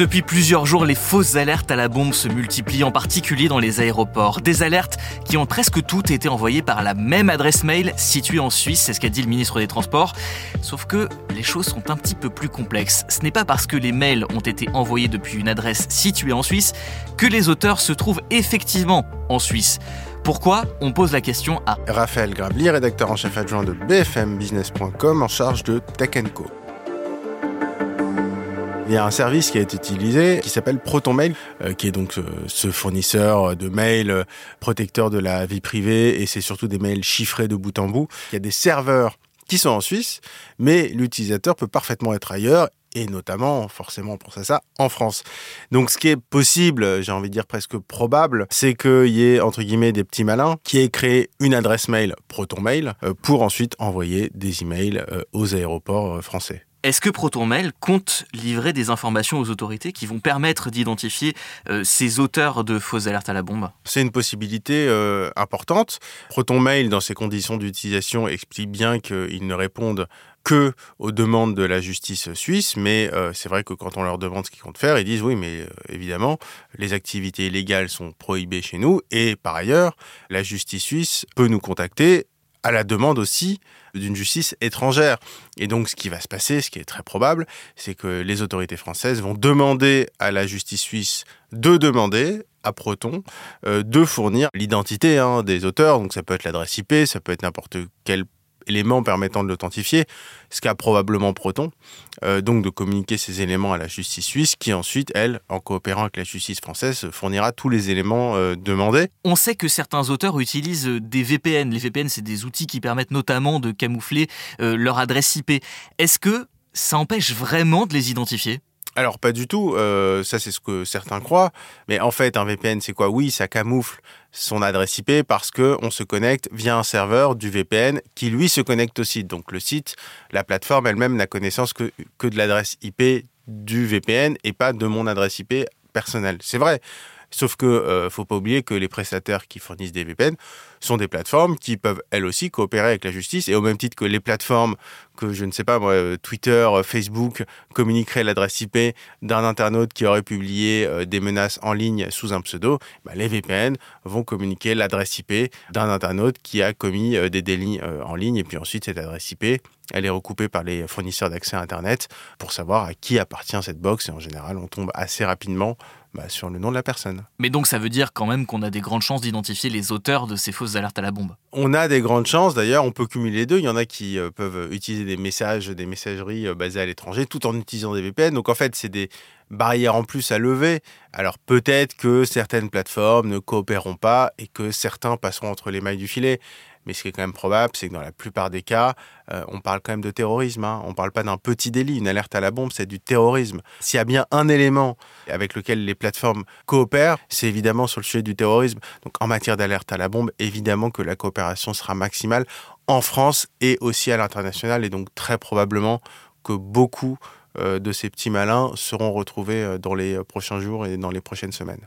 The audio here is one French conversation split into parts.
Depuis plusieurs jours, les fausses alertes à la bombe se multiplient, en particulier dans les aéroports. Des alertes qui ont presque toutes été envoyées par la même adresse mail située en Suisse, c'est ce qu'a dit le ministre des Transports. Sauf que les choses sont un petit peu plus complexes. Ce n'est pas parce que les mails ont été envoyés depuis une adresse située en Suisse que les auteurs se trouvent effectivement en Suisse. Pourquoi? On pose la question à Raphaël Grabli, rédacteur en chef adjoint de bfmbusiness.com en charge de Tech Co. Il y a un service qui a été utilisé qui s'appelle ProtonMail, euh, qui est donc euh, ce fournisseur de mails euh, protecteur de la vie privée et c'est surtout des mails chiffrés de bout en bout. Il y a des serveurs qui sont en Suisse, mais l'utilisateur peut parfaitement être ailleurs et notamment, forcément pour ça, ça, en France. Donc ce qui est possible, j'ai envie de dire presque probable, c'est qu'il y ait, entre guillemets, des petits malins qui aient créé une adresse mail ProtonMail pour ensuite envoyer des emails aux aéroports français. Est-ce que ProtonMail compte livrer des informations aux autorités qui vont permettre d'identifier euh, ces auteurs de fausses alertes à la bombe? C'est une possibilité euh, importante. ProtonMail, dans ses conditions d'utilisation, explique bien qu'ils ne répondent que aux demandes de la justice suisse, mais euh, c'est vrai que quand on leur demande ce qu'ils comptent faire, ils disent oui, mais évidemment, les activités illégales sont prohibées chez nous, et par ailleurs, la justice suisse peut nous contacter à la demande aussi d'une justice étrangère. Et donc ce qui va se passer, ce qui est très probable, c'est que les autorités françaises vont demander à la justice suisse de demander à Proton euh, de fournir l'identité hein, des auteurs. Donc ça peut être l'adresse IP, ça peut être n'importe quel éléments permettant de l'authentifier, ce qu'a probablement Proton, euh, donc de communiquer ces éléments à la justice suisse, qui ensuite, elle, en coopérant avec la justice française, fournira tous les éléments euh, demandés. On sait que certains auteurs utilisent des VPN. Les VPN, c'est des outils qui permettent notamment de camoufler euh, leur adresse IP. Est-ce que ça empêche vraiment de les identifier? Alors pas du tout, euh, ça c'est ce que certains croient, mais en fait un VPN c'est quoi? Oui, ça camoufle son adresse IP parce que on se connecte via un serveur du VPN qui lui se connecte au site. Donc le site, la plateforme elle-même n'a connaissance que, que de l'adresse IP du VPN et pas de mon adresse IP personnelle. C'est vrai. Sauf que euh, faut pas oublier que les prestataires qui fournissent des VPN sont des plateformes qui peuvent elles aussi coopérer avec la justice. Et au même titre que les plateformes que je ne sais pas euh, Twitter, euh, Facebook communiqueraient l'adresse IP d'un internaute qui aurait publié des menaces en ligne sous un pseudo, bah, les VPN vont communiquer l'adresse IP d'un internaute qui a commis des délits en ligne. Et puis ensuite cette adresse IP elle est recoupée par les fournisseurs d'accès à Internet pour savoir à qui appartient cette box. Et en général on tombe assez rapidement bah, sur le nom de la personne. Mais donc ça veut dire quand même qu'on a des grandes chances d'identifier les auteurs de ces fausses alertes à la bombe. On a des grandes chances, d'ailleurs on peut cumuler les deux. Il y en a qui euh, peuvent utiliser des messages, des messageries euh, basées à l'étranger tout en utilisant des VPN. Donc en fait c'est des barrières en plus à lever. Alors peut-être que certaines plateformes ne coopéreront pas et que certains passeront entre les mailles du filet. Mais ce qui est quand même probable, c'est que dans la plupart des cas, euh, on parle quand même de terrorisme. Hein. On ne parle pas d'un petit délit. Une alerte à la bombe, c'est du terrorisme. S'il y a bien un élément avec lequel les plateformes coopèrent, c'est évidemment sur le sujet du terrorisme. Donc en matière d'alerte à la bombe, évidemment que la coopération sera maximale en France et aussi à l'international. Et donc très probablement que beaucoup euh, de ces petits malins seront retrouvés euh, dans les prochains jours et dans les prochaines semaines.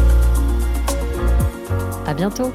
Bientôt